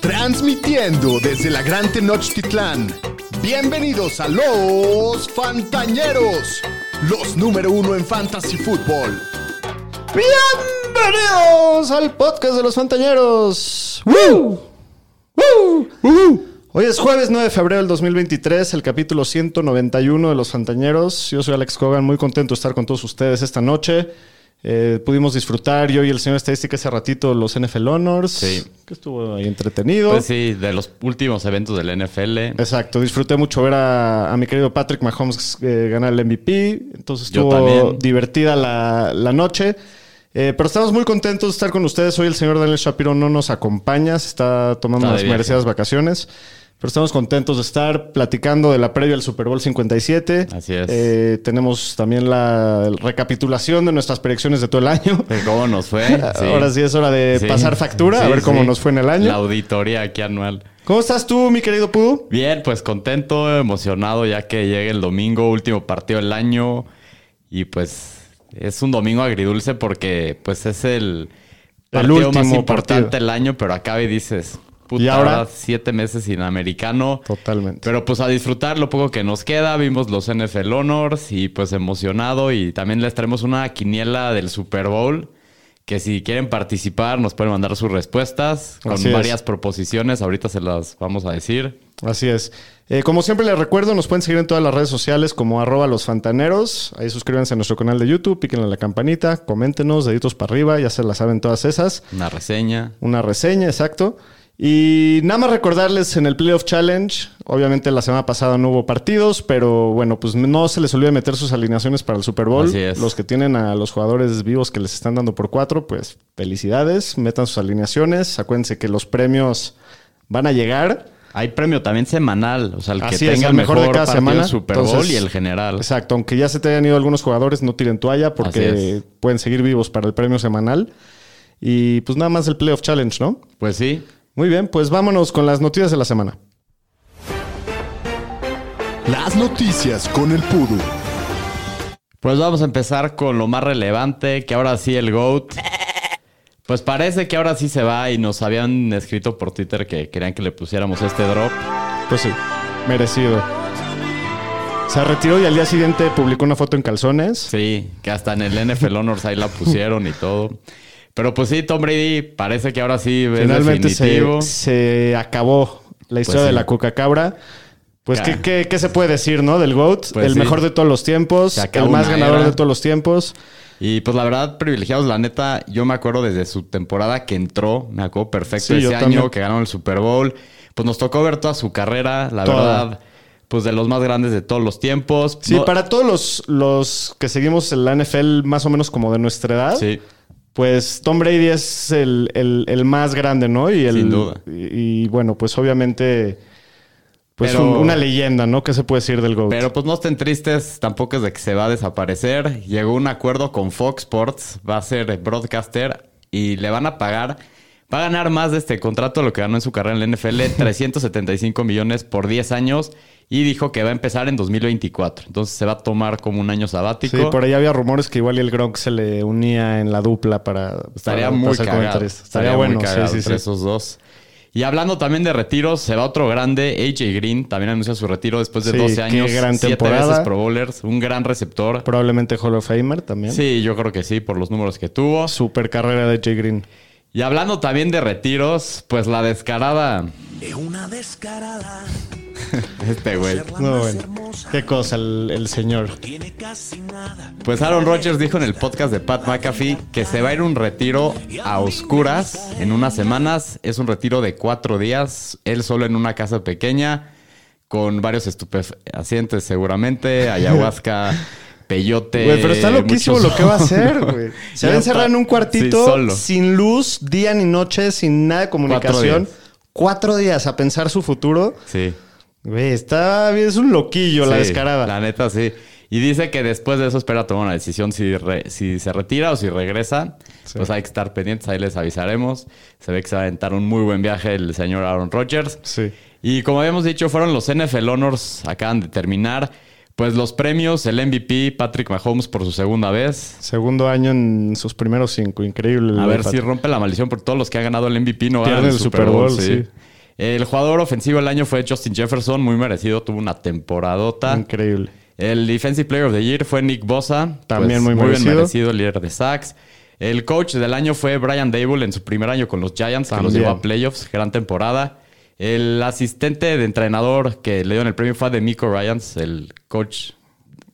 Transmitiendo desde la Gran Tenochtitlán. Bienvenidos a los Fantañeros, los número uno en Fantasy Football. Bienvenidos al podcast de los Fantañeros. ¡Woo! ¡Woo! Hoy es jueves 9 de febrero del 2023, el capítulo 191 de los Fantañeros. Yo soy Alex Cogan, muy contento de estar con todos ustedes esta noche. Eh, pudimos disfrutar yo y el señor estadística hace ratito los NFL Honors. Sí. Que estuvo ahí entretenido. Pues sí, de los últimos eventos del NFL. Exacto, disfruté mucho ver a, a mi querido Patrick Mahomes eh, ganar el MVP. Entonces estuvo divertida la, la noche. Eh, pero estamos muy contentos de estar con ustedes. Hoy el señor Daniel Shapiro no nos acompaña, se está tomando Está viaje. merecidas vacaciones. Pero estamos contentos de estar platicando de la previa al Super Bowl 57. Así es. Eh, tenemos también la recapitulación de nuestras predicciones de todo el año. De ¿Cómo nos fue? Sí. Ahora sí es hora de Sí. pasar factura, a ver cómo nos fue en el año. La auditoría aquí anual. ¿Cómo estás tú, mi querido Pudu? Bien, pues contento, emocionado ya que llega el domingo, último partido del año. Y pues es un domingo agridulce porque pues es el partido más último importante partido. del año, pero acaba y dices, puta, ¿Y ahora? siete meses sin americano. Totalmente. Pero pues a disfrutar lo poco que nos queda, vimos los NFL Honors y pues emocionado y también les traemos una quiniela del Super Bowl que si quieren participar nos pueden mandar sus respuestas con Así es. varias proposiciones, ahorita se las vamos a decir. Así es. Eh, como siempre les recuerdo, nos pueden seguir en todas las redes sociales como arroba los fantaneros. Ahí suscríbanse a nuestro canal de YouTube, píquenle a la campanita, coméntenos, deditos para arriba, ya se la saben todas esas. Una reseña. Una reseña, exacto. Y nada más recordarles en el Playoff Challenge, obviamente la semana pasada no hubo partidos, pero bueno, pues no se les olvide meter sus alineaciones para el Super Bowl. Así es. Los que tienen a los jugadores vivos que les están dando por cuatro, pues felicidades, metan sus alineaciones. Acuérdense que los premios van a llegar. Hay premio también semanal, o sea, el que Así es, tenga el el mejor mejor, de cada semana. Super Bowl Entonces, y el general. Exacto, aunque ya se te hayan ido algunos jugadores, no tiren toalla porque es. pueden seguir vivos para el premio semanal. Y pues nada más el Playoff Challenge, ¿no? Pues sí. Muy bien, pues vámonos con las noticias de la semana. Las noticias con el Pudu. Pues vamos a empezar con lo más relevante, que ahora sí el GOAT. Pues parece que ahora sí se va y nos habían escrito por Twitter que querían que le pusiéramos este drop. Pues sí, merecido. Se retiró y al día siguiente publicó una foto en calzones. Sí, que hasta en el NFL Honors ahí la pusieron y todo. Pero pues sí, Tom Brady parece que ahora sí Finalmente se, definitivo. se acabó la historia Pues de sí. la Coca Cabra. Pues. ¿qué, qué, qué se puede decir, no? Del GOAT. Pues el sí. mejor de todos los tiempos. El más ganador era. de todos los tiempos. Y pues la verdad, privilegiados, la neta, yo me acuerdo desde su temporada que entró, me acuerdo perfecto Sí, ese también. año que ganaron el Super Bowl. Pues nos tocó ver toda su carrera, la verdad, pues de los más grandes de todos los tiempos. Sí, No- para todos los, los que seguimos en la NFL más o menos como de nuestra edad. Sí. Pues Tom Brady es el, el- el más grande, ¿no? Y el, Sin duda. Y, y, bueno, pues obviamente, pues Pero- un- una leyenda, ¿no? ¿Qué se puede decir del GOAT? Pero pues no estén tristes, tampoco es de que se va a desaparecer. Llegó un acuerdo con Fox Sports, va a ser broadcaster y le van a pagar. Va a ganar más de este contrato de lo que ganó en su carrera en la NFL, 375 millones por 10 años. Y dijo que va a empezar en 2024. Entonces se va a tomar como un año sabático. Sí, por ahí había rumores que igual el Gronk se le unía en la dupla para... Estaría para- muy para cagado. Estaría, Estaría bueno, muy cagado sí, sí, entre sí. esos dos. Y hablando también de retiros, se va otro grande, AJ Green, también anuncia su retiro después de Sí, 12 qué años, gran siete temporada. veces Pro Bowlers, un gran receptor. Probablemente Hall of Famer también. Sí, yo creo que sí, por los números que tuvo. Super carrera de Jay Green. Y hablando también de retiros, pues la descarada. Es una descarada. Este güey. No, bueno. Qué cosa el, el señor. Tiene casi nada. Pues Aaron Rodgers dijo en el podcast de Pat McAfee que se va a ir un retiro a oscuras en unas semanas. Es un retiro de cuatro días, él solo en una casa pequeña, con varios estupefacientes seguramente, ayahuasca, peyote. Güey, pero está loquísimo muchos- lo que va a hacer, güey. Se va a encerrar en un cuartito Sí, sin luz, día ni noche, sin nada de comunicación. días. Cuatro días a pensar su futuro. Sí. Güey, está bien, es un loquillo la descarada. La neta, sí. Y dice que después de eso espera tomar una decisión si, re- si se retira o si regresa. Pues hay que estar pendientes, ahí les avisaremos. Se ve que se va a aventar un muy buen viaje el señor Aaron Rodgers. Sí. Y como habíamos dicho, fueron los NFL Honors, acaban de terminar. Pues los premios, el MVP, Patrick Mahomes por su segunda vez. Segundo año en sus primeros cinco. Increíble. A ver si rompe la maldición por todos los que han ganado el MVP no ganan el Super Bowl, sí. El jugador ofensivo del año fue Justin Jefferson, muy merecido, tuvo una temporadota. Increíble. El Defensive Player of the Year fue Nick Bosa. También muy bien merecido. merecido, líder de sacks. El coach del año fue Brian Dable en su primer año con los Giants, que los También. llevó a playoffs. Gran temporada. El asistente de entrenador que le dio el premio fue de Miko Ryans, el coach,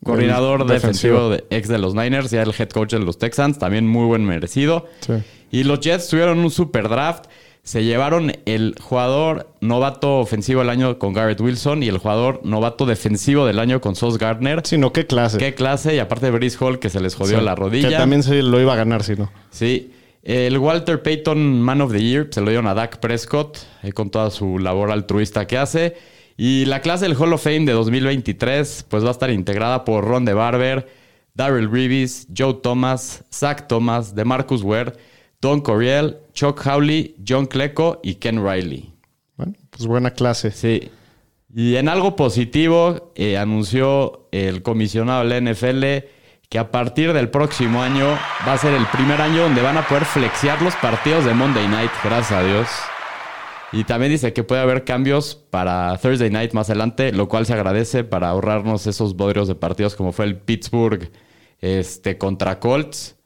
coordinador El defensivo, defensivo. de, ex de los Niners, ya el head coach de los Texans. También muy buen merecido. Sí. Y los Jets tuvieron un super draft. Se llevaron el jugador novato ofensivo del año con Garrett Wilson y el jugador novato defensivo del año con Sos Gardner. Sí, no, qué clase. Qué clase. Y aparte de Brice Hall que se les jodió Sí. la rodilla. Que también se lo iba a ganar, si no. Sí. El Walter Payton Man of the Year se lo dieron a Dak Prescott eh, con toda su labor altruista que hace. Y la clase del Hall of Fame de 2023 pues va a estar integrada por Ron de Barber, Darrell Reeves, Joe Thomas, Zach Thomas, DeMarcus Ware, Don Coriel, Chuck Howley, John Clecco y Ken Riley. Bueno, pues buena clase. Sí. Y en algo positivo, eh, anunció el comisionado de la NFL que a partir del próximo año va a ser el primer año donde van a poder flexear los partidos de Monday Night, gracias a Dios. Y también dice que puede haber cambios para Thursday Night más adelante, lo cual se agradece para ahorrarnos esos bodrios de partidos como fue el Pittsburgh este, contra Colts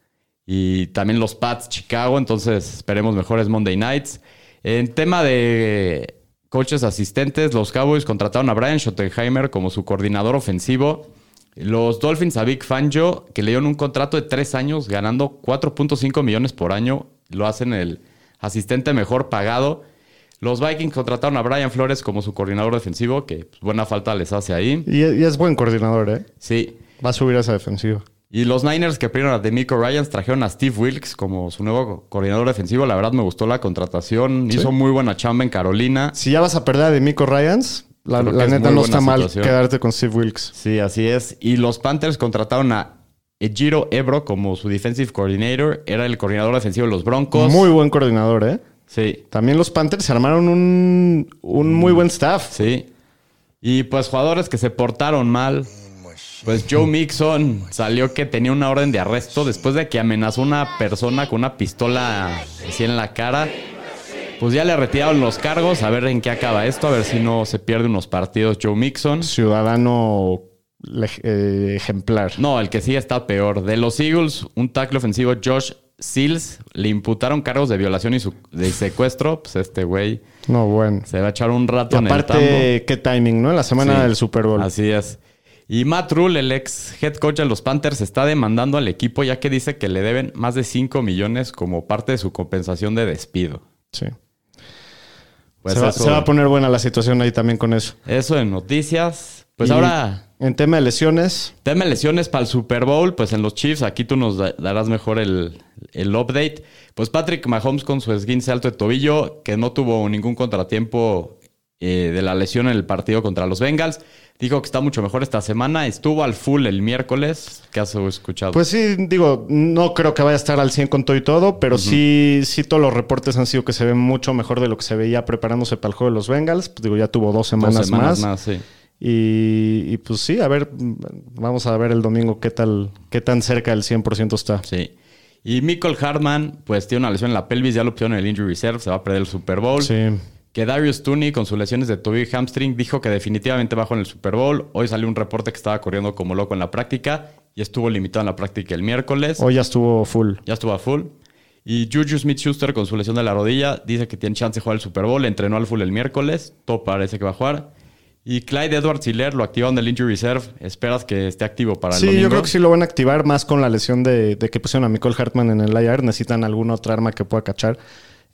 y también los Pats Chicago. Entonces esperemos mejores Monday Nights. En tema de coaches asistentes, los Cowboys contrataron a Brian Schottenheimer como su coordinador ofensivo. Los Dolphins a Big Fangio, que le dieron un contrato de tres años ganando 4.5 millones por año. Lo hacen el asistente mejor pagado. Los Vikings contrataron a Brian Flores como su coordinador defensivo, que pues, buena falta les hace ahí. Y, y es buen coordinador, ¿eh? Sí. Va a subir a esa defensiva. Y los Niners que pidieron a Demico Ryans trajeron a Steve Wilkes como su nuevo coordinador defensivo. La verdad me gustó la contratación. Hizo muy buena chamba en Carolina. Si ya vas a perder a Demico Ryans, la, la neta no está mal situación. quedarte con Steve Wilkes. Sí, así es. Y los Panthers contrataron a Ejiro Ebro como su defensive coordinator. Era el coordinador defensivo de los Broncos. Muy buen coordinador, ¿eh? Sí, También los Panthers se armaron un, un muy buen staff. sí. Y pues jugadores que se portaron mal. Pues Joe Mixon salió que tenía una orden de arresto después de que amenazó a una persona con una pistola así en la cara. Pues ya le retiraron los cargos, a ver en qué acaba esto, a ver si no se pierde unos partidos Joe Mixon. Ciudadano eh, ejemplar. No, el que sí está peor. De los Eagles, un tackle ofensivo, Josh Seals, le imputaron cargos de violación y su- de secuestro. Pues este güey No, bueno. se va a echar un rato Y en el tambo. aparte, qué timing, ¿no? La semana Sí, del Super Bowl. Así es. Y Matt Rule, el ex head coach de los Panthers, está demandando al equipo ya que dice que le deben más de 5 millones como parte de su compensación de despido. Sí. Pues se, va, eso, se va a poner buena la situación ahí también con eso. eso en noticias. Pues Y ahora, En tema de lesiones, tema de lesiones para el Super Bowl, pues en los Chiefs, aquí tú nos da- darás mejor el, el update. Pues Patrick Mahomes con su esguince alto de tobillo, que no tuvo ningún contratiempo eh, de la lesión en el partido contra los Bengals. Dijo que está mucho mejor esta semana. Estuvo al full el miércoles. ¿Qué has escuchado? pues sí, digo, no creo que vaya a estar al 100 con todo y todo, pero sí, sí todos los reportes han sido que se ve mucho mejor de lo que se veía preparándose para el juego de los Bengals. Pues digo, ya tuvo dos Dos semanas, semanas más. más, sí. Y, y pues sí, a ver, vamos a ver el domingo qué tal, qué tan cerca del 100% está. Sí. Y Michael Hartman, pues tiene una lesión en la pelvis, ya lo pusieron en el injury reserve, se va a perder el Super Bowl. Sí. Que Darius Tooney, con sus lesiones de tobillo y hamstring, dijo que definitivamente bajó en el Super Bowl. Hoy salió un reporte que estaba corriendo como loco en la práctica y estuvo limitado en la práctica el miércoles. Hoy ya estuvo full. Ya estuvo a full. Y Juju Smith-Schuster, con su lesión de la rodilla, dice que tiene chance de jugar el Super Bowl. Entrenó al full el miércoles. Todo parece que va a jugar. Y Clyde Edwards Hiller lo activaron del injury reserve. Esperas que esté activo para el Sí, domingo. yo creo que sí lo van a activar más con la lesión de, de que pusieron a Michael Hartman en el IR. Necesitan alguna otra arma que pueda cachar.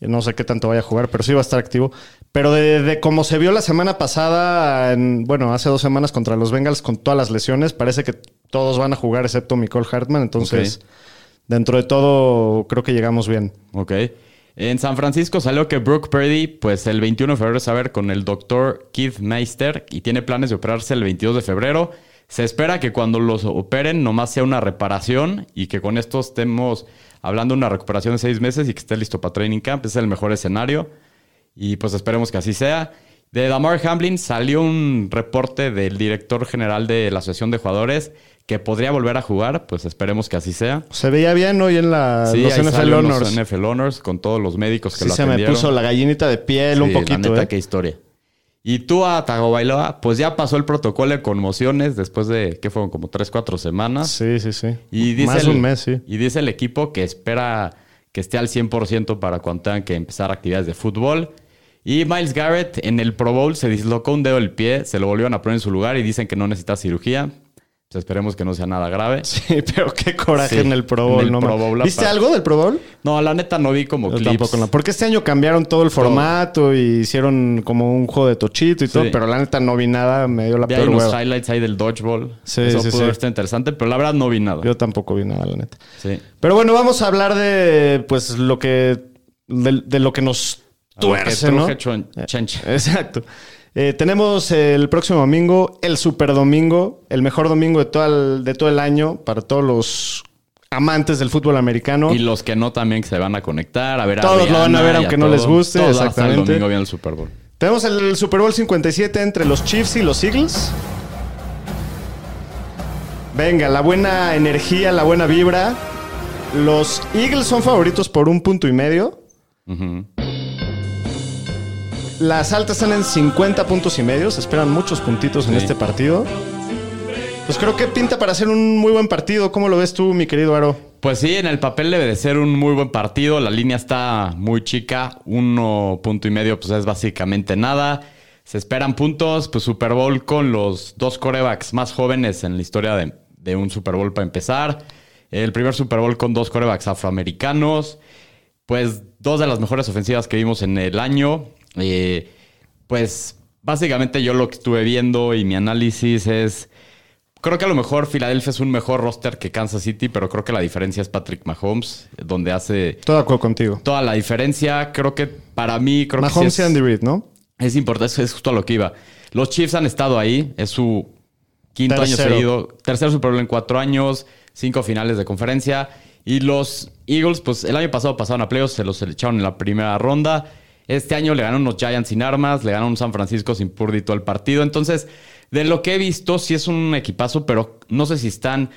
No sé qué tanto vaya a jugar, pero sí va a estar activo. Pero de, de como se vio la semana pasada, en- bueno, hace dos semanas contra los Bengals con todas las lesiones, parece que todos van a jugar excepto Michael Hartman. Entonces, dentro de todo, creo que llegamos bien. Ok. En San Francisco salió que Brooke Purdy, pues el 21 de febrero se va a ver con el doctor Keith Meister y tiene planes de operarse el 22 de febrero. Se espera que cuando los operen nomás sea una reparación y que con esto estemos hablando de una recuperación de seis meses y que esté listo para training camp. Ese es el mejor escenario y pues esperemos que así sea. De Damar Hamlin salió un reporte del director general de la Asociación de Jugadores que podría volver a jugar, pues esperemos que así sea. Se veía bien hoy en la, Sí, los NFL Honors. NFL Honors con todos los médicos que Sí, lo se me atendieron. puso la gallinita de piel un poquito, La neta, ¿eh? qué historia. Y tú a Tagovailoa, pues ya pasó el protocolo de conmociones después de, ¿qué fueron? Como 3, 4 semanas. Sí, sí, sí. Y dice Más el, un mes, sí. Y dice el equipo que espera que esté al 100% para cuando tengan que empezar actividades de fútbol. Y Miles Garrett en el Pro Bowl se dislocó un dedo del pie, se lo volvieron a poner en su lugar y dicen que no necesita cirugía. Esperemos que no sea nada grave. Sí, pero qué coraje Sí, en el Pro Bowl, el ¿no? Pro Bowl, ¿Viste algo del Pro Bowl? No, la neta no vi como Yo clips. tampoco no. Porque este año cambiaron todo el formato y hicieron como un juego de tochito y todo, pero la neta no vi nada, me dio la peor unos hueva. highlights ahí del dodgeball. Sí, Eso sí, pudo sí. estar interesante, pero la verdad no vi nada. Yo tampoco vi nada, la neta. Sí. Pero bueno, vamos a hablar de pues lo que de, de lo que nos A lo que tuerce, ¿no? chencha. Exacto. Eh, tenemos el próximo domingo, el Super Domingo, el mejor domingo de todo el, de todo el año para todos los amantes del fútbol americano. Y los que no también que se van a conectar a ver a Todos lo van a Rihanna ver aunque no les guste, Todos estar el exactamente. domingo viendo el Super Bowl. Tenemos el Super Bowl 57 entre los Chiefs y los Eagles. Venga, la buena energía, la buena vibra. Los Eagles son favoritos por un punto y medio. Ujú. Las altas están en 50 puntos y medio. Se esperan muchos puntitos en Sí. este partido. Pues creo que pinta para ser un muy buen partido. ¿Cómo lo ves tú, mi querido Aro? Pues sí, en el papel debe de ser un muy buen partido. La línea está muy chica. Uno punto y medio, pues es básicamente nada. Se esperan puntos, pues Super Bowl con los dos corebacks más jóvenes en la historia de, de un Super Bowl para empezar. El primer Super Bowl con dos corebacks afroamericanos. Pues dos de las mejores ofensivas que vimos en el año. Eh, pues básicamente yo lo que estuve viendo y mi análisis es... Creo que a lo mejor Filadelfia es un mejor roster que Kansas City, pero creo que la diferencia es Patrick Mahomes, donde hace Todo acuerdo contigo. toda la diferencia. Creo que para mí, creo que Mahomes sí y es, Andy Reid, ¿no? es importante, es justo a lo que iba. Los Chiefs han estado ahí, es su quinto Tercero. año seguido, tercer Super Bowl en cuatro años, cinco finales de conferencia. Y los Eagles, pues el año pasado pasaron a playoffs, se los echaron en la primera ronda. Este año le ganaron los Giants sin armas, le ganaron San Francisco sin Purdy todo el partido. Entonces, de lo que he visto, sí es un equipazo, pero no sé si están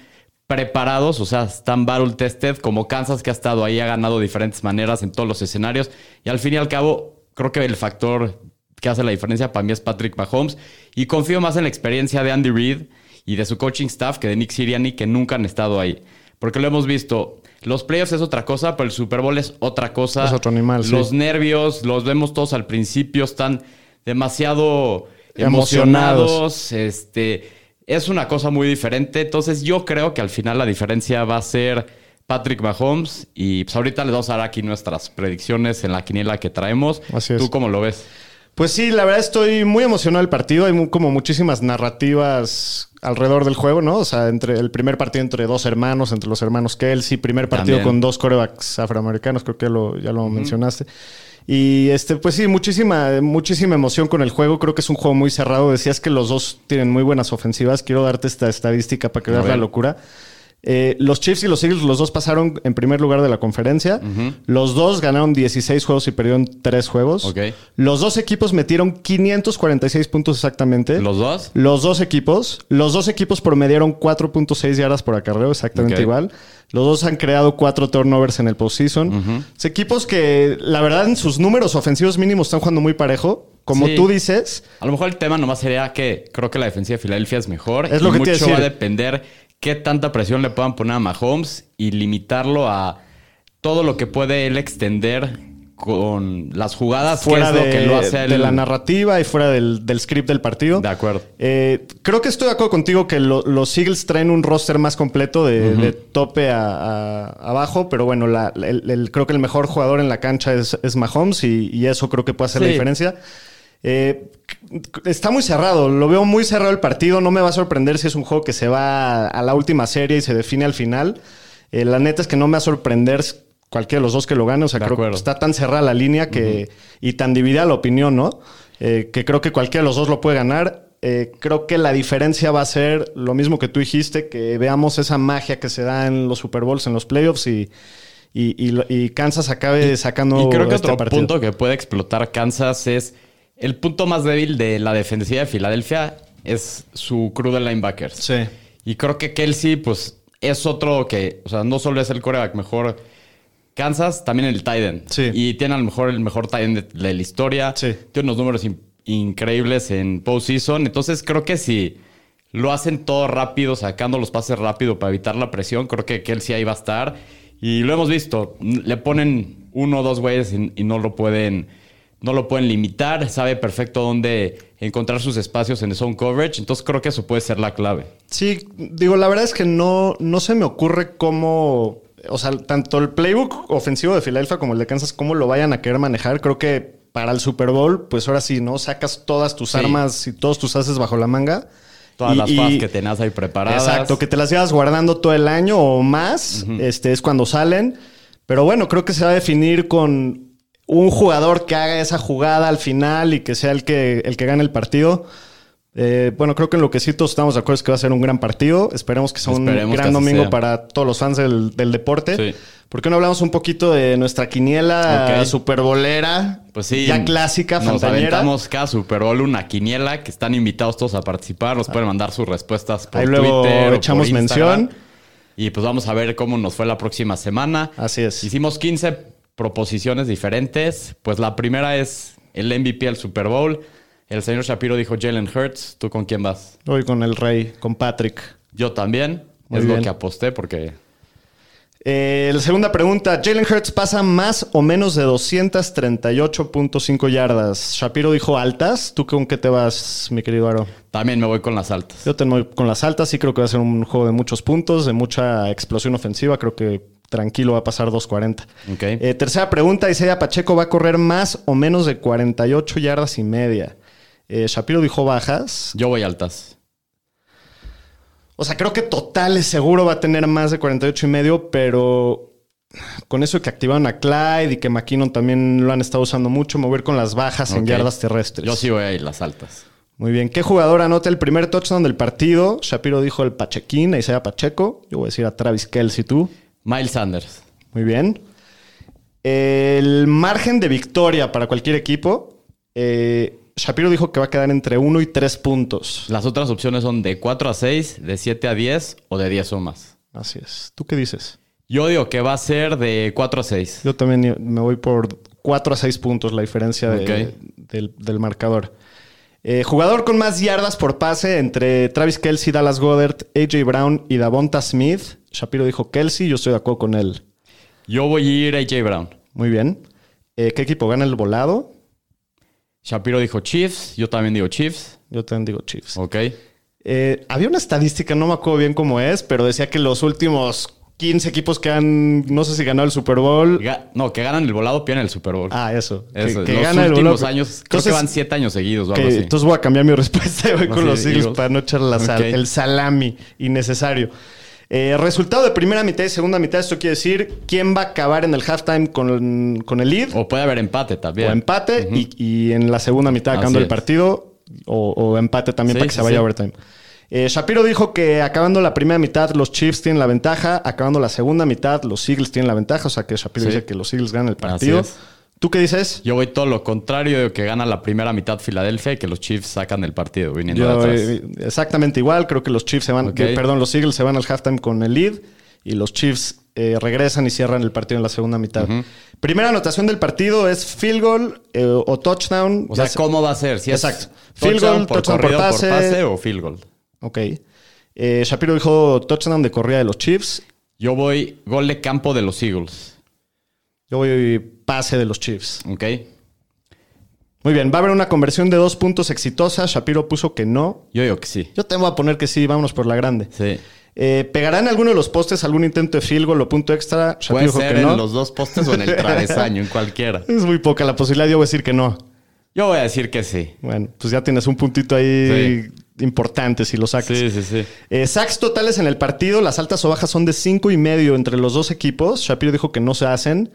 preparados, o sea, están battle tested, como Kansas que ha estado ahí, ha ganado de diferentes maneras en todos los escenarios. Y al fin y al cabo, creo que el factor que hace la diferencia para mí es Patrick Mahomes. Y confío más en la experiencia de Andy Reid y de su coaching staff que de Nick Sirianni, que nunca han estado ahí. Porque lo hemos visto. Los playoffs es otra cosa, pero el Super Bowl es otra cosa. Es otro animal, sí. Los nervios, los vemos todos al principio, están demasiado Emocionados. emocionados. Este, es una cosa muy diferente. Entonces, yo creo que al final la diferencia va a ser Patrick Mahomes. Y pues ahorita les vamos a dar aquí nuestras predicciones en la quiniela que traemos. Así es. ¿Tú cómo lo ves? Pues sí, la verdad estoy muy emocionado del partido. Hay como muchísimas narrativas alrededor del juego, ¿no? O sea, entre el primer partido entre dos hermanos, entre los hermanos Kelsey, primer partido También. con dos corebacks afroamericanos, creo que lo, ya lo mencionaste. Y este, pues sí, muchísima, muchísima emoción con el juego. Creo que es un juego muy cerrado. Decías que los dos tienen muy buenas ofensivas. Quiero darte esta estadística para que veas la locura. Eh, los Chiefs y los Eagles, los dos pasaron en primer lugar de la conferencia. Los dos ganaron 16 juegos y perdieron 3 juegos. Los dos equipos metieron 546 puntos exactamente. ¿Los dos? Los dos equipos. Los dos equipos promediaron 4.6 yardas por acarreo, exactamente igual. Los dos han creado cuatro turnovers en el postseason. Es equipos que, la verdad, en sus números ofensivos mínimos están jugando muy parejo. Como Sí. tú dices, A lo mejor el tema nomás sería que creo que la defensiva de Filadelfia es mejor. Es y lo que te mucho decir. va a depender qué tanta presión le puedan poner a Mahomes y limitarlo a todo lo que puede él extender con las jugadas, fuera que es de, lo que lo hace de él. la narrativa y fuera del, del script del partido. De acuerdo. Eh, creo que estoy de acuerdo contigo que lo- los Eagles traen un roster más completo de, de tope a, a- abajo, pero bueno, la- el- el- creo que el mejor jugador en la cancha es, es Mahomes y, y eso creo que puede hacer la diferencia. Eh, está muy cerrado, lo veo muy cerrado el partido, no me va a sorprender si es un juego que se va a la última serie y se define al final. Eh, la neta es que no me va a sorprender cualquiera de los dos que lo gane, o sea, De creo que está tan cerrada la línea que y tan dividida la opinión, ¿no? Eh, que creo que cualquiera de los dos lo puede ganar. Creo que la diferencia va a ser lo mismo que tú dijiste, que veamos esa magia que se da en los Super Bowls, en los playoffs y, y, y y Kansas acabe sacando Y creo que este otro partido. punto que puede explotar Kansas es el punto más débil de la defensiva de Filadelfia es su crew de linebackers. Sí. Y creo que Kelsey, pues, es otro que, o sea, no solo es el coreback mejor Kansas, también el tight end. Sí. Y tiene a lo mejor el mejor tight end de, de la historia. Sí. Tiene unos números in- increíbles en postseason. Entonces, creo que si lo hacen todo rápido, sacando los pases rápido para evitar la presión, creo que Kelsey ahí va a estar. Y lo hemos visto. Le ponen uno o dos güeyes y, y no lo pueden no lo pueden limitar, sabe perfecto dónde encontrar sus espacios en el zone coverage, entonces creo que eso puede ser la clave. Sí, digo, la verdad es que no, no se me ocurre cómo, o sea, tanto el playbook ofensivo de Filadelfia como el de Kansas, cómo lo vayan a querer manejar. Creo que para el Super Bowl, pues ahora sí, ¿no? Sacas todas tus Sí. armas y todos tus haces bajo la manga. Todas Y- las fases que tenías ahí preparadas. Exacto, que te las llevas guardando todo el año o más, este es cuando salen. Pero bueno, creo que se va a definir con un jugador que haga esa jugada al final y que sea el que, el que gane el partido. Eh, bueno, creo que en lo que sí todos estamos de acuerdo es que va a ser un gran partido. Esperemos que sea un Esperemos gran domingo sea. para todos los fans del, del deporte. Sí. ¿Por qué no hablamos un poquito de nuestra quiniela Ok. superbolera? Pues sí. Ya clásica, Nos fantañera. aventamos cada Super Bowl una quiniela que están invitados todos a participar. Nos pueden mandar sus respuestas por Ahí luego Twitter. o por echamos mención. Y pues vamos a ver cómo nos fue la próxima semana. Así es. Hicimos 15 proposiciones diferentes. Pues la primera es el MVP del Super Bowl. El señor Shapiro dijo Jalen Hurts. ¿Tú con quién vas? Voy con el rey, con Patrick. Yo también. Muy es bien. lo que aposté porque Eh, la segunda pregunta. Jalen Hurts pasa más o menos de 238.5 yardas. Shapiro dijo altas. ¿Tú con qué te vas, mi querido Aro? también me voy con las altas. Yo te voy con las altas. Sí creo que va a ser un juego de muchos puntos, de mucha explosión ofensiva. Creo que tranquilo va a pasar 2.40. Ok. Eh, tercera pregunta. Isaiah Pacheco va a correr más o menos de 48 yardas y media. Eh, Shapiro dijo bajas. Yo voy altas. O sea, creo que totales seguro va a tener más de 48 y medio, pero con eso que activaron a Clyde y que McKinnon también lo han estado usando mucho, me voy a ir con las bajas en yardas terrestres. Yo sí voy a ir las altas. Muy bien. ¿Qué jugador anota el primer touchdown del partido? Shapiro dijo el Pachequín, Isaiah Pacheco. Yo voy a decir a Travis Kelsey, tú. Miles Sanders. Muy bien. El margen de victoria para cualquier equipo. eh, Shapiro dijo que va a quedar entre 1 y 3 puntos. Las otras opciones son de 4 a 6, de 7 a 10 o de 10 o más. Así es. ¿Tú qué dices? Yo digo que va a ser de 4 a 6. Yo también me voy por 4 a 6 puntos la diferencia de- del, del marcador. Eh, jugador con más yardas por pase entre Travis Kelsey, Dallas Goddard, AJ Brown y Davonta Smith. Shapiro dijo Kelsey, yo estoy de acuerdo con él. Yo voy a ir a AJ Brown. Muy bien. Eh, ¿Qué equipo gana el volado? Shapiro dijo Chiefs. Yo también digo Chiefs. Yo también digo Chiefs. Ok. Eh, había una estadística, no me acuerdo bien cómo es, pero decía que los últimos 15 equipos que han, no sé si ganado el Super Bowl. Ga- no, que ganan el volado, pierden el Super Bowl. Ah, eso. Eso, que, que los gana el últimos volado. años, creo que van 7 años seguidos o que- algo así. entonces voy a cambiar mi respuesta y voy No, con sí, los Eagles, para no echar la sal- el salami innecesario. Eh, resultado de primera mitad y segunda mitad, esto quiere decir quién va a acabar en el halftime con, con el lead O puede haber empate también. o empate y, y en la segunda mitad acabando el partido o, o empate también Sí, para que se vaya a overtime. Eh, Shapiro dijo que acabando la primera mitad los Chiefs tienen la ventaja, acabando la segunda mitad los Eagles tienen la ventaja, o sea que Shapiro dice que los Eagles ganan el partido. es. ¿Tú qué dices? Yo voy todo lo contrario de que gana la primera mitad Filadelfia y que los Chiefs sacan el partido viniendo de atrás. eh, exactamente igual, creo que los Chiefs se van, eh, perdón, los Eagles se van al halftime con el lead y los Chiefs eh, regresan y cierran el partido en la segunda mitad. Primera anotación del partido es field goal eh, o touchdown. o sea, se- ¿cómo va a ser? Si Exacto. Field touchdown goal, por touchdown por corrido, por pase. pase o field goal. Ok. Eh, Shapiro dijo touchdown de corrida de los Chiefs. Yo voy gol de campo de los Eagles. Yo voy pase de los Chiefs. ¿Ok? Muy bien, va a haber una conversión de dos puntos exitosa. Shapiro puso que no. Yo digo que sí. Yo te voy a poner que sí, vámonos por la grande. Sí. Eh, ¿Pegará en alguno de los postes algún intento de field goal o punto extra? Shapiro Puede dijo ser que en no. los dos postes o en el travesaño, en cualquiera. Es muy poca la posibilidad, yo voy a decir que no. Yo voy a decir que sí. Bueno, pues ya tienes un puntito ahí importante si lo sacas. Sí, sí, sí. Eh, sacks totales en el partido, las altas o bajas son de cinco y medio entre los dos equipos. Shapiro dijo que no se hacen.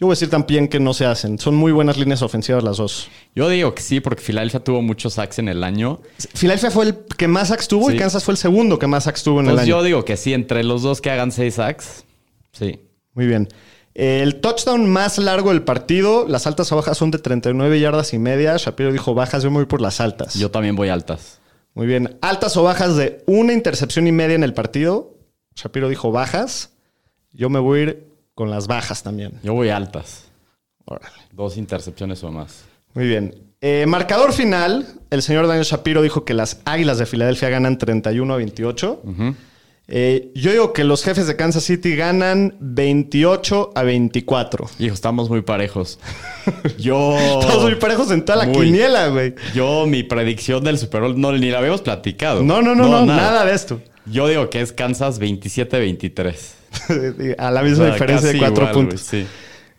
Yo voy a decir también que no se hacen. Son muy buenas líneas ofensivas las dos. Yo digo que sí, porque Filadelfia tuvo muchos sacks en el año. Filadelfia fue el que más sacks tuvo y. Kansas fue el segundo que más sacks tuvo en el año. yo digo que sí, entre los dos que hagan seis sacks. Sí. Muy bien. El touchdown más largo del partido, las altas o bajas son de 39 yardas y media. Shapiro dijo bajas, yo me voy por las altas. Yo también voy altas. Muy bien. Altas o bajas de una intercepción y media en el partido. Shapiro dijo bajas. Yo me voy a ir con las bajas también. Yo voy altas. Órale. Dos intercepciones o más. Muy bien. Eh, marcador final. El señor Daniel Shapiro dijo que las Águilas de Filadelfia ganan 31 a 28. Eh, yo digo que los jefes de Kansas City ganan 28 a 24. Hijo, estamos muy parejos. Yo. Todos muy parejos en toda la Muy. quiniela, güey. Yo, mi predicción del Super Bowl no, ni la habíamos platicado. No, no, no, no, nada. de esto. Yo digo que es Kansas 27-23. a la misma O sea, diferencia de cuatro igual, puntos. güey, sí.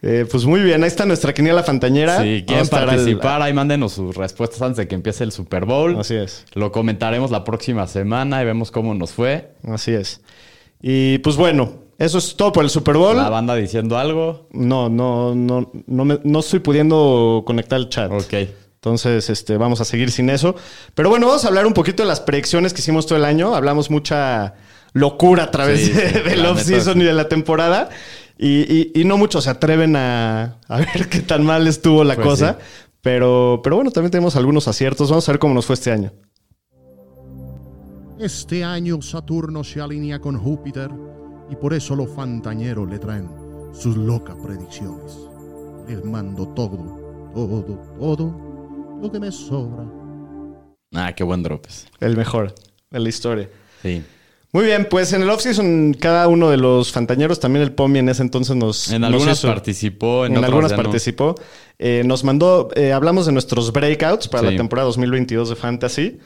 Eh, pues muy bien, ahí está nuestra quiniela fantañera. Sí, quieren participar, ahí mándenos sus respuestas antes de que empiece el Super Bowl. Así es, Lo comentaremos la próxima semana y vemos cómo nos fue. así es. Y pues bueno, eso es todo por el Super Bowl. La banda diciendo algo. No, no, no, no, me- no estoy pudiendo conectar el chat. Ok. Entonces, este, vamos a seguir sin eso. Pero bueno, vamos a hablar un poquito de las predicciones que hicimos todo el año. Hablamos mucha locura a través Sí, de- sí, del off-season y de la temporada. Y, y- y no muchos se atreven a, a ver qué tan mal estuvo la Pues cosa. sí. Pero, pero bueno, también tenemos algunos aciertos. Vamos a ver cómo nos fue este año. Este año Saturno se alinea con Júpiter y por eso los fantañeros le traen sus locas predicciones. Les mando todo, todo, todo lo que me sobra. Ah, qué buen dropes. El mejor de la historia. Sí. Muy bien, pues en el off-season cada uno de los fantañeros, también el POMI en ese entonces nos... En nos algunas hizo- participó, en, En, otras algunas no. participó. Eh, nos mandó, eh, hablamos de nuestros breakouts para Sí. la temporada 2022 de Fantasy.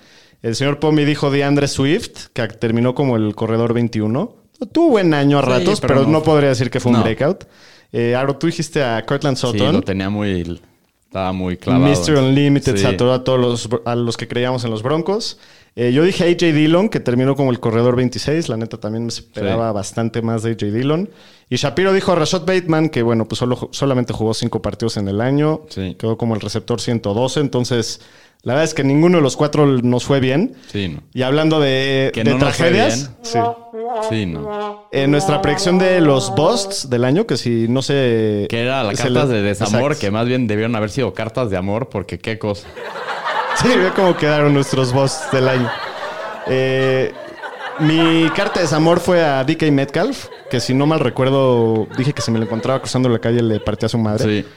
El señor Pomi dijo de Andre Swift, que terminó como el corredor 21. Tuvo buen año a Sí, ratos, pero, pero no, no- podría decir que fue un No. breakout. Eh, Aro, tú dijiste a Cortland Sí, Sutton. lo tenía muy... Estaba muy clavado. Mr. Unlimited Sí. saturó a todos los, a los que creíamos en los Broncos. Eh, yo dije a AJ Dillon, que terminó como el corredor 26. La neta también me esperaba Sí. bastante más de AJ Dillon. Y Shapiro dijo a Rashad Bateman, que bueno, pues solo, solamente jugó cinco partidos en el año. Sí. Quedó como el receptor 112. Entonces, la verdad es que ninguno de los cuatro nos fue bien. Sí, no. Y hablando de, Que de no nos fue tragedias, bien. sí. Sí, no. En nuestra predicción de los busts del año, que si no se... Que era las se cartas le- de desamor, Exacto. que más bien debieron haber sido cartas de amor, porque qué cosa. Sí, ve cómo quedaron nuestros boss del año. Eh, mi carta de desamor fue a DK Metcalf, que si no mal recuerdo, dije que si me lo encontraba cruzando la calle le partía a su madre. Sí.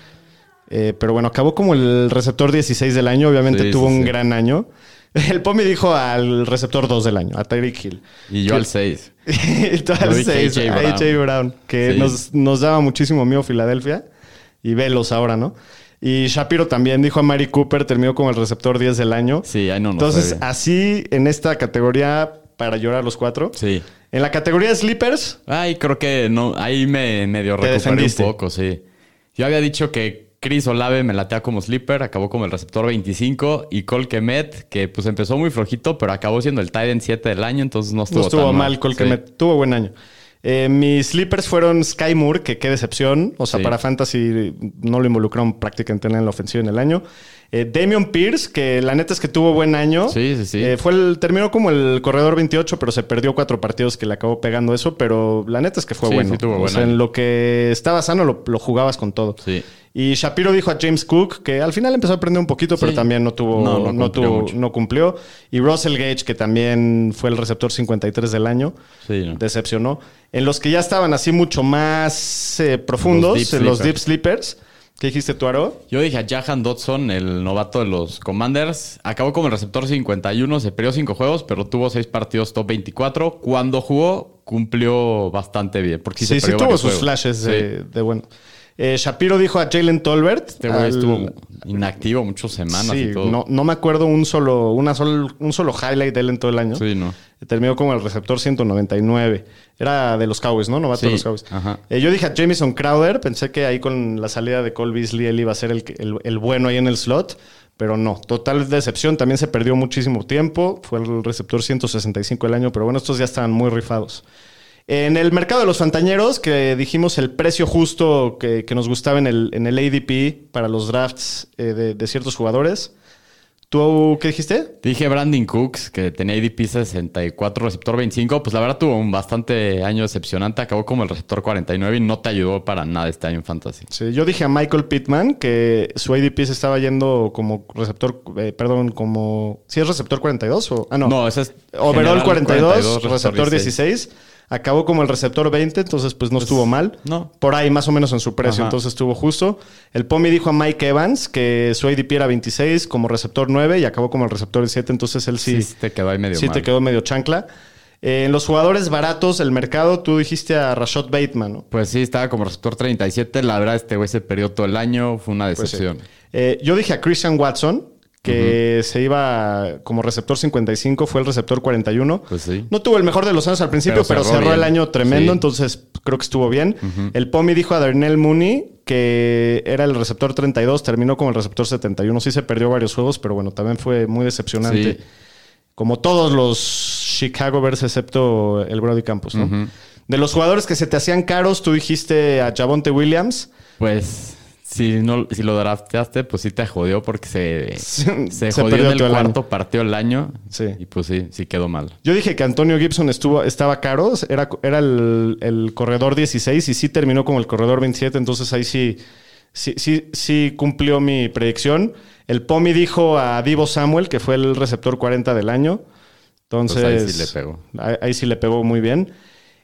Eh, pero bueno, acabó como el receptor 16 del año. Obviamente Sí, tuvo sí, un sí. gran año. El Pomi dijo al receptor 2 del año, a Tyreek Hill. Y yo Que- al 6. y tú al Yo dije seis, A.J. a Brown. Brown, que nos, nos daba muchísimo miedo Filadelfia. Y velos ahora, ¿no? Y Shapiro también dijo a Mari Cooper, terminó como el receptor 10 del año. Sí, ahí no nos Entonces, así en esta categoría, para llorar los cuatro. Sí. En la categoría de sleepers, Ay, creo que no. Ahí me medio recuperé defendiste. un poco, sí. Yo había dicho que Chris Olave me latea como sleeper, acabó como el receptor 25. Y Cole Kemet, que pues empezó muy flojito, pero acabó siendo el tight end 7 del año, entonces no estuvo, no estuvo tan mal, Cole Sí. Kmet. Tuvo buen año. Eh, mis sleepers fueron Sky Moore, que qué decepción. O sea, Sí. para Fantasy no lo involucraron prácticamente en la ofensiva en el año. Eh, Damian Pierce, que la neta es que tuvo buen año. Sí, sí, sí. Eh, fue el, terminó como el corredor 28, pero se perdió cuatro partidos que le acabó pegando eso. Pero la neta es que fue Sí, bueno. sí tuvo o buen sea, en lo que estaba sano lo, lo jugabas con todo. Sí. Y Shapiro dijo a James Cook que al final empezó a aprender un poquito, pero Sí. también no tuvo, No, no, no cumplió tuvo, mucho. no cumplió. Y Russell Gage, que también fue el receptor 53 del año, Sí, no. decepcionó. En los que ya estaban así mucho más eh, profundos, Los deep en los sleepers. deep sleepers. ¿Qué dijiste tú, Aro? Yo dije a Jahan Dodson, el novato de los Commanders. Acabó como el receptor 51, se perdió 5 juegos, pero tuvo 6 partidos top 24. Cuando jugó, cumplió bastante bien. Porque sí, Sí, se sí, tuvo sus juegos. flashes Sí. de, de bueno. Eh, Shapiro dijo a Jalen Tolbert. Este güey al- estuvo inactivo muchas semanas Sí, y todo. no, no me acuerdo un solo, una sol- un solo highlight de él en todo el año. Sí, no. Terminó como el receptor 199. Era de los Cowboys, ¿no? Novato Sí, de los Cowboys. ajá. Eh, yo dije a Jamison Crowder. Pensé que ahí con la salida de Cole Beasley él iba a ser el- el bueno ahí en el slot. Pero no, total decepción. También se perdió muchísimo tiempo. Fue el receptor 165 el año. Pero bueno, estos ya estaban muy rifados. En el mercado de los fantañeros, que dijimos el precio justo que, que nos gustaba en el, en el ADP para los drafts eh, de, de ciertos jugadores. ¿Tú qué dijiste? Dije Brandon Cooks, que tenía ADP 64, receptor 25. Pues la verdad tuvo un bastante año decepcionante. Acabó como el receptor 49 y no te ayudó para nada este año en Fantasy. Sí, yo dije a Michael Pittman que su ADP se estaba yendo como receptor, eh, perdón, como... ¿Sí es receptor 42 o...? Ah, no. No, ese es Overall general 42, receptor 16. Acabó como el receptor 20, entonces pues no estuvo mal. no. Por ahí más o menos en su precio, Ajá. entonces estuvo justo. El Pomi dijo a Mike Evans que su ADP era 26 como receptor 9 y acabó como el receptor 17, entonces él sí, Sí, te quedó ahí medio sí mal. te quedó medio chancla. Eh, en los jugadores baratos del mercado, tú dijiste a Rashad Bateman, ¿no? Pues sí, estaba como receptor 37. La verdad, este güey se perdió todo el año. Fue una Pues sí. decepción. Eh, yo dije a Christian Watson que se iba como receptor 55, fue el receptor 41. Pues sí. No tuvo el mejor de los años al principio, pero, Pero cerró cerró el año tremendo, Sí. entonces creo que estuvo bien. El Pomi dijo a Darnell Mooney que era el receptor 32, terminó como el receptor 71. Sí se perdió varios juegos, pero bueno, también fue muy decepcionante. Sí. Como todos los Chicago Bears, excepto el Brody Campos, ¿no? De los jugadores que se te hacían caros, tú dijiste a Javonte Williams. Pues si no, si lo drafteaste, pues sí te jodió porque se, Se se, jodió en el el cuarto año. partido del año. Sí. Y pues sí, sí quedó mal. Yo dije que Antonio Gibson estuvo, estaba caro, era, era el, el corredor 16 y sí terminó como el corredor 27, entonces ahí sí, sí, sí, sí cumplió mi predicción. El Pomi dijo a Divo Samuel, que fue el receptor 40 del año. Entonces, Pues ahí sí le pegó. Ahí, ahí sí le pegó muy bien.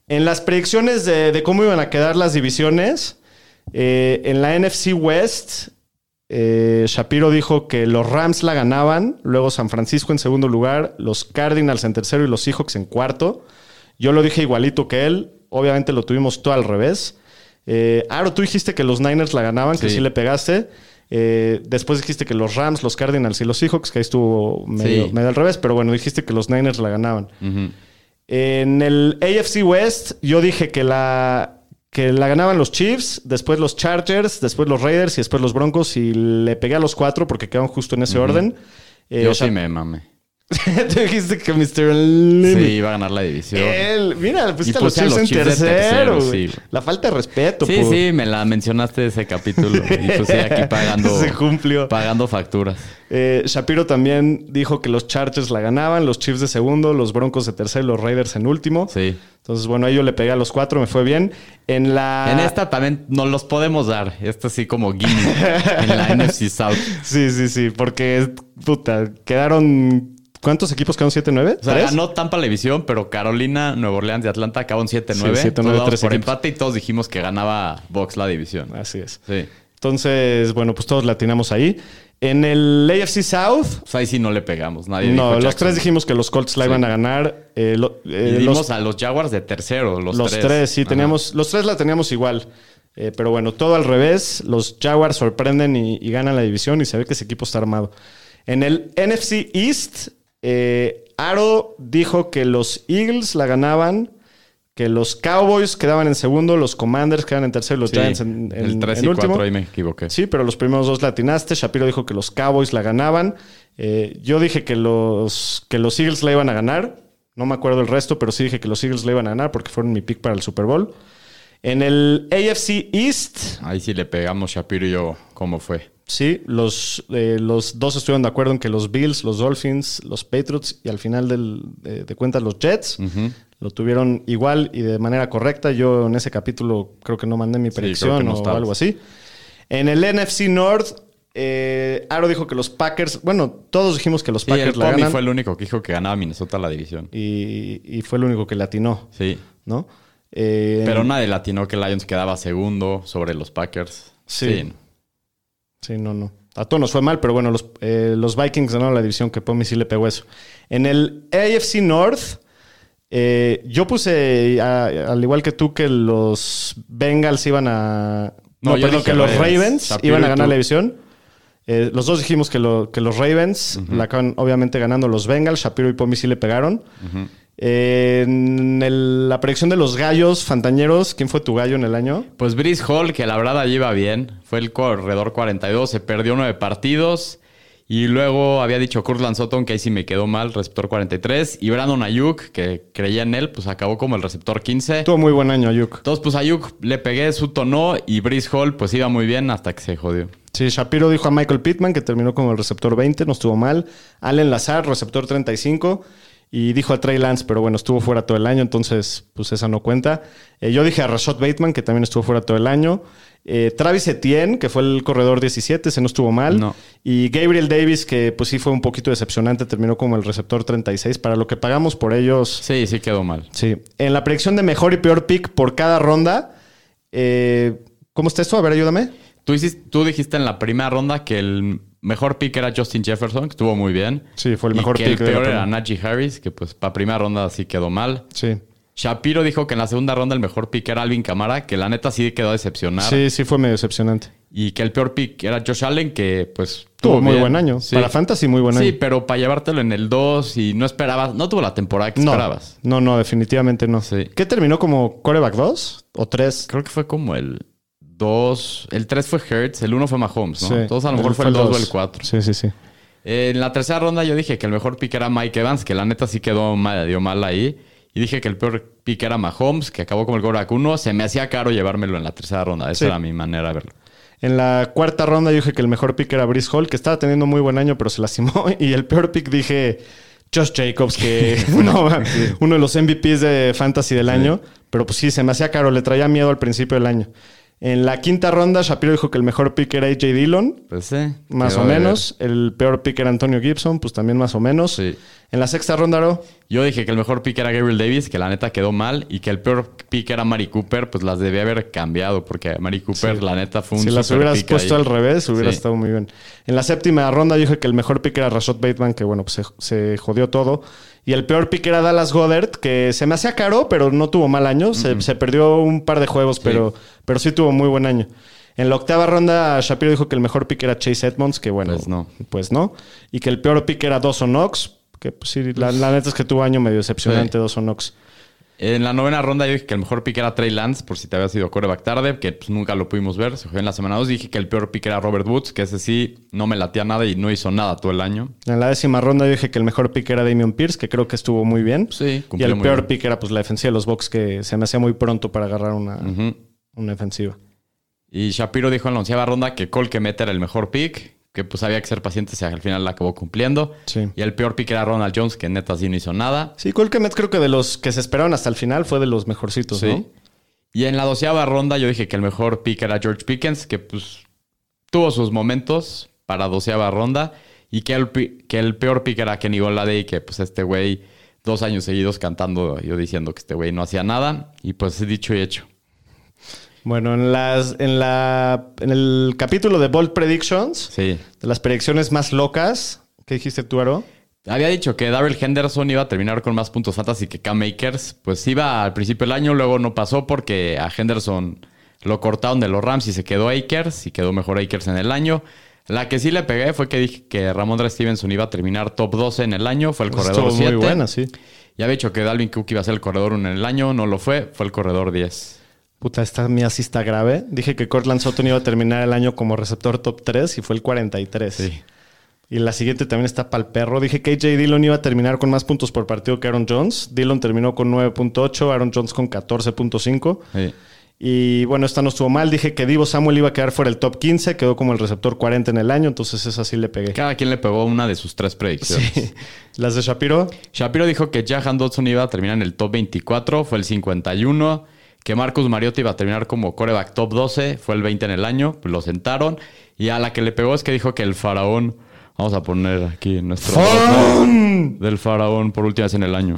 En las predicciones de, de cómo iban a quedar las divisiones, eh, en la NFC West, eh, Shapiro dijo que los Rams la ganaban, luego San Francisco en segundo lugar, los Cardinals en tercero y los Seahawks en cuarto. Yo lo dije igualito que él, obviamente lo tuvimos todo al revés. Eh, Aro, tú dijiste que los Niners la ganaban, que Sí. le pegaste. Eh, después dijiste que los Rams, los Cardinals y los Seahawks, que ahí estuvo medio, Sí. medio al revés, pero bueno, dijiste que los Niners la ganaban. En el AFC West, yo dije que la, que la ganaban los Chiefs, después los Chargers, después los Raiders y después los Broncos. Y le pegué a los cuatro porque quedaron justo en ese orden. Eh, Yo sea, sí me mame. Tú dijiste que Mr. Limit. Sí, iba a ganar la división. Él, mira, pusiste a los Chiefs en tercero. güey. sí. La falta de respeto. Sí, por- sí, me la mencionaste ese capítulo. Y pues sí, aquí pagando, Se cumplió. pagando facturas. Eh, Shapiro también dijo que los Chargers la ganaban, los Chiefs de segundo, los Broncos de tercero y los Raiders en último. Sí. Entonces, bueno, ahí yo le pegué a los cuatro, me fue bien. En la. En esta también nos los podemos dar. Esto sí como guiño en la NFC South. Sí, sí, sí, porque, puta, quedaron. ¿Cuántos equipos quedaron? ¿7, 9? O sea, ganó Tampa la división, pero Carolina, Nueva Orleans y Atlanta acabaron 7-9. Sí, 7-9, Todos damos tres por empate y todos dijimos que ganaba Box la división. Así es. Sí. Entonces, bueno, pues todos latinamos ahí. En el AFC South, sea, ahí sí no le pegamos. Nadie no, dijo los tres dijimos que los Colts la Sí. iban a ganar. Eh, lo- eh, Y dimos los, a los Jaguars de tercero, los, los tres. sí, Ajá. teníamos. Los tres la teníamos igual. Eh, pero bueno, todo al revés. Los Jaguars sorprenden y, y ganan la división y se ve que ese equipo está armado. En el NFC East, eh, Aro dijo que los Eagles la ganaban, que los Cowboys quedaban en segundo, los Commanders quedaban en tercero y los Sí, Giants en, en- el 3 en y último. 4 ahí me equivoqué. Sí, pero los primeros dos latinaste. Shapiro dijo que los Cowboys la ganaban. Eh, yo dije que los, que los Eagles la iban a ganar. No me acuerdo el resto, pero sí dije que los Eagles la iban a ganar porque fueron mi pick para el Super Bowl. En el AFC East, Ahí sí le pegamos Shapiro y yo cómo fue. Sí, los, eh, los dos estuvieron de acuerdo en que los Bills, los Dolphins, los Patriots y al final del- de, de cuentas los Jets lo tuvieron igual y de manera correcta. Yo en ese capítulo creo que no mandé mi predicción no o algo así. En el NFC North, eh, Aro dijo que los Packers, bueno, todos dijimos que los Sí, el Packers la ganan fue el único que dijo que ganaba Minnesota la división. y, y fue el único que latinó, Sí. ¿no? Eh, Pero nadie latinó que Lions quedaba segundo sobre los Packers. Sí. Sí, no, no. A todos nos fue mal, pero bueno, los, eh, los Vikings ganaron la división que Pomi sí le pegó eso. En el AFC North, eh, yo puse, a- al igual que tú, que los Bengals iban a... No, No, perdón, dije que los Ravens. Iban a ganar la división. Eh, los dos dijimos que, lo- que los Ravens la acaban obviamente ganando los Bengals. Shapiro y Pomi sí le pegaron. Eh, en el- la predicción de los gallos fantañeros, ¿quién fue tu gallo en el año? Pues Brice Hall, que la verdad allí iba bien, fue el corredor 42, se perdió nueve partidos. Y luego había dicho Kurtland Sutton, que ahí sí me quedó mal, receptor 43. Y Brandon Ayuk, que creía en él, pues acabó como el receptor 15. Tuvo muy buen año, Ayuk. Entonces, pues Ayuk le pegué, Sutton no. Y Brice Hall, pues iba muy bien hasta que se jodió. Sí, Shapiro dijo a Michael Pittman, que terminó como el receptor 20, no estuvo mal. Allen Lazar, receptor 35. Y dijo a Trey Lance, pero bueno, estuvo fuera todo el año, entonces pues esa no cuenta. Eh, yo dije a Rashad Bateman, que también estuvo fuera todo el año. Eh, Travis Etienne, que fue el corredor 17, ese no estuvo mal. No. Y Gabriel Davis, que pues sí fue un poquito decepcionante, terminó como el receptor 36. Para lo que pagamos por ellos, Sí, sí quedó mal. sí. En la predicción de mejor y peor pick por cada ronda, eh, ¿cómo está esto? A ver, ayúdame. Tú, hiciste- tú dijiste en la primera ronda que el mejor pick era Justin Jefferson, que estuvo muy bien. Sí, fue el Y mejor que pick el peor era. Najee Harris, que pues para primera ronda sí quedó mal. Sí. Shapiro dijo que en la segunda ronda el mejor pick era Alvin Camara, que la neta sí quedó a decepcionar. Sí, sí fue medio decepcionante. Y que el peor pick era Josh Allen, que pues Tuvo muy bien. buen año. Sí. Para Fantasy, muy buen año. Sí, pero para llevártelo en el 2 y no esperabas, no tuvo la temporada que no, esperabas. no, no, definitivamente no. Sí. ¿Qué terminó como coreback 2 o 3? Creo que fue como el 2, el 3 fue Hertz, el 1 fue Mahomes, ¿no? Entonces a lo mejor fue el 2 o el 4. Sí, sí, sí. En la tercera ronda yo dije que el mejor pick era Mike Evans, que la neta sí quedó mal, dio mal ahí. Y dije que el peor pick era Mahomes, que acabó como el quarterback 1. Se me hacía caro llevármelo en la tercera ronda. Esa Sí. era mi manera de verlo. En la cuarta ronda yo dije que el mejor pick era Brice Hall, que estaba teniendo muy buen año, pero se lastimó. Y el peor pick dije Josh Jacobs, que no, uno de los MVPs de Fantasy del año. Pero pues sí, se me hacía caro, le traía miedo al principio del año. En la quinta ronda, Shapiro dijo que el mejor pick era AJ Dillon, Pues sí. más o menos. El peor pick era Antonio Gibson, pues también más o menos. Sí. En la sexta ronda, ver. Yo dije que el mejor pick era Gabriel Davis, que la neta quedó mal. Y que el peor pick era Mari Cooper, pues las debía haber cambiado. Porque Mari Cooper, Sí. la neta, fue un si las hubieras puesto ahí. al revés, hubiera Sí. estado muy bien. En la séptima ronda dije que el mejor pick era Rashad Bateman, que bueno, pues se, se jodió todo. Y el peor pick era Dallas Goddard, que se me hacía caro, pero no tuvo mal año. Se, se perdió un par de juegos, pero, pero sí tuvo muy buen año. En la octava ronda, Shapiro dijo que el mejor pick era Chase Edmonds, que bueno, Pues no. pues no. Y que el peor pick era Dawson Knox, que pues sí, la, la neta es que tuvo año medio decepcionante Sí. Dawson Knox. En la novena ronda yo dije que el mejor pick era Trey Lance, por si te había sido coreback tarde, que pues, nunca lo pudimos ver. Se fue en la semana 2. Dije que el peor pick era Robert Woods, que ese sí no me latía nada y no hizo nada todo el año. En la décima ronda dije que el mejor pick era Damian Pierce, que creo que estuvo muy bien. Sí, Y el muy peor bien. pick era pues la defensiva de los Bucks, que se me hacía muy pronto para agarrar una, una defensiva. Y Shapiro dijo en la onceava ronda que Cole Kemet era el mejor pick, que pues había que ser paciente y al final la acabó cumpliendo. Sí. Y el peor pick era Ronald Jones, que neta sí no hizo nada. Sí, Cole Kmet creo que de los que se esperaron hasta el final fue de los mejorcitos, Sí. ¿no? Y en la doceava ronda yo dije que el mejor pick era George Pickens, que pues tuvo sus momentos para doceava ronda. Y que el, que el peor pick era Kenny Golladay, que pues este güey dos años seguidos cantando, yo diciendo que este güey no hacía nada. Y pues dicho y hecho. Bueno, en las en la en el capítulo de Bold Predictions, Sí. de las predicciones más locas, ¿qué dijiste tú, Aro? Había dicho que Darrell Henderson iba a terminar con más puntos fantasy que Cam Makers. Pues iba al principio del año, luego no pasó porque a Henderson lo cortaron de los Rams y se quedó Akers y quedó mejor Akers en el año. La que sí le pegué fue que dije que Ramondre Stevenson iba a terminar top 12 en el año, fue el corredor Estuvo 7. muy buena, sí. Ya había dicho que Dalvin Cook iba a ser el corredor 1 en el año, no lo fue, fue el corredor 10. Puta, esta mía sí está grave. Dije que Cortland Sutton iba a terminar el año como receptor top 3 y fue el 43. Sí. Y la siguiente también está para el perro. Dije que AJ Dillon iba a terminar con más puntos por partido que Aaron Jones. Dillon terminó con 9.8, Aaron Jones con 14.5. Sí. Y bueno, esta no estuvo mal. Dije que Divo Samuel iba a quedar fuera el top 15, quedó como el receptor 40 en el año, entonces esa sí le pegué. Cada quien le pegó una de sus tres predicciones. Sí. Las de Shapiro, Shapiro dijo que Jahan Dodson iba a terminar en el top 24, fue el 51. Que Marcus Mariota iba a terminar como coreback top 12, fue el 20 en el año, lo sentaron. Y a la que le pegó es que dijo que el faraón, vamos a poner aquí nuestro ¡Faraón! del faraón por última vez en el año.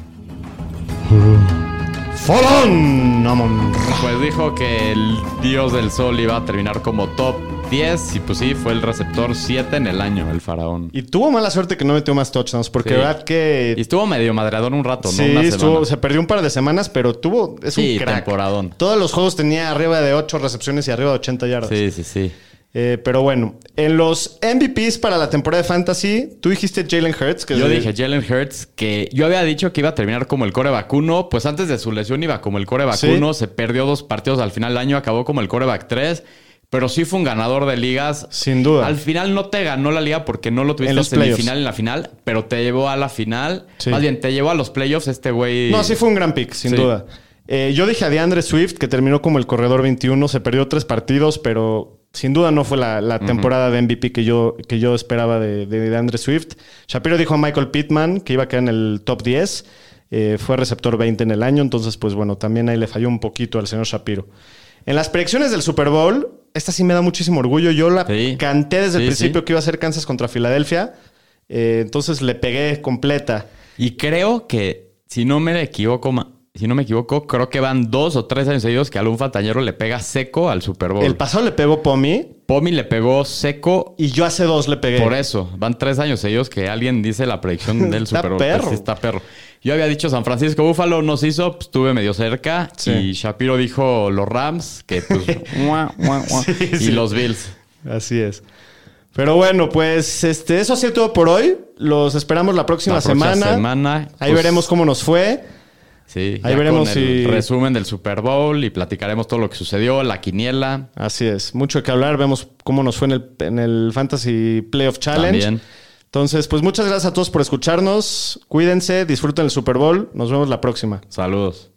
Amon. Pues dijo que el dios del sol iba a terminar como top 10 y pues sí, fue el receptor 7 en el año, el faraón. Y tuvo mala suerte que no metió más touchdowns, porque Sí. verdad que... Y estuvo medio madreador un rato, ¿no? Una estuvo- se perdió un par de semanas, pero tuvo... Es Sí, un crack. temporadón. Todos los juegos tenía arriba de 8 recepciones y arriba de 80 yardas. Sí, sí, sí. Eh, pero bueno, en los MVPs para la temporada de Fantasy, tú dijiste Jalen Hurts. Que Yo dije Jalen Hurts, que yo había dicho que iba a terminar como el core vacuno, pues antes de su lesión iba como el core Sí. vacuno, se perdió dos partidos al final del año, acabó como el coreback 3, pero sí fue un ganador de ligas. Sin duda. Al final no te ganó la liga porque no lo tuviste En en los playoffs. semifinal en la final, pero te llevó a la final. Sí. Más bien, te llevó a los playoffs este güey. No, sí fue un gran pick, sin Sí. duda. Eh, yo dije a DeAndre Swift, que terminó como el corredor 21, se perdió tres partidos, pero sin duda no fue la, la temporada de MVP que yo, que yo esperaba de, de, de Andre Swift. Shapiro dijo a Michael Pittman que iba a quedar en el top 10. Eh, fue receptor 20 en el año, entonces, pues bueno, también ahí le falló un poquito al señor Shapiro. En las predicciones del Super Bowl, esta sí me da muchísimo orgullo. Yo la Sí. canté desde el principio sí. que iba a ser Kansas contra Filadelfia. Eh, entonces le pegué completa. Y creo que, si no me equivoco, si no me equivoco, creo que van dos o tres años seguidos que algún fantañero le pega seco al Super Bowl. El pasado le pegó Pomi Pomi le pegó seco y yo hace dos le pegué. por eso. Van tres años seguidos que alguien dice la predicción del Super Bowl. perro. Pues sí, está perro. Yo había dicho San Francisco Búfalo, nos hizo, pues, estuve medio cerca. Sí. Y Shapiro dijo los Rams, que pues. Sí, y sí. los Bills. Así es. Pero bueno, pues este, eso ha sido todo por hoy. Los esperamos la próxima, La próxima semana. semana, Ahí pues, veremos cómo nos fue. Sí, Ahí veremos con el si- resumen del Super Bowl y platicaremos todo lo que sucedió, la quiniela. Así es. Mucho que hablar. Vemos cómo nos fue en el, en el Fantasy Playoff Challenge. También. Entonces, pues muchas gracias a todos por escucharnos. Cuídense, disfruten el Super Bowl. Nos vemos la próxima. Saludos.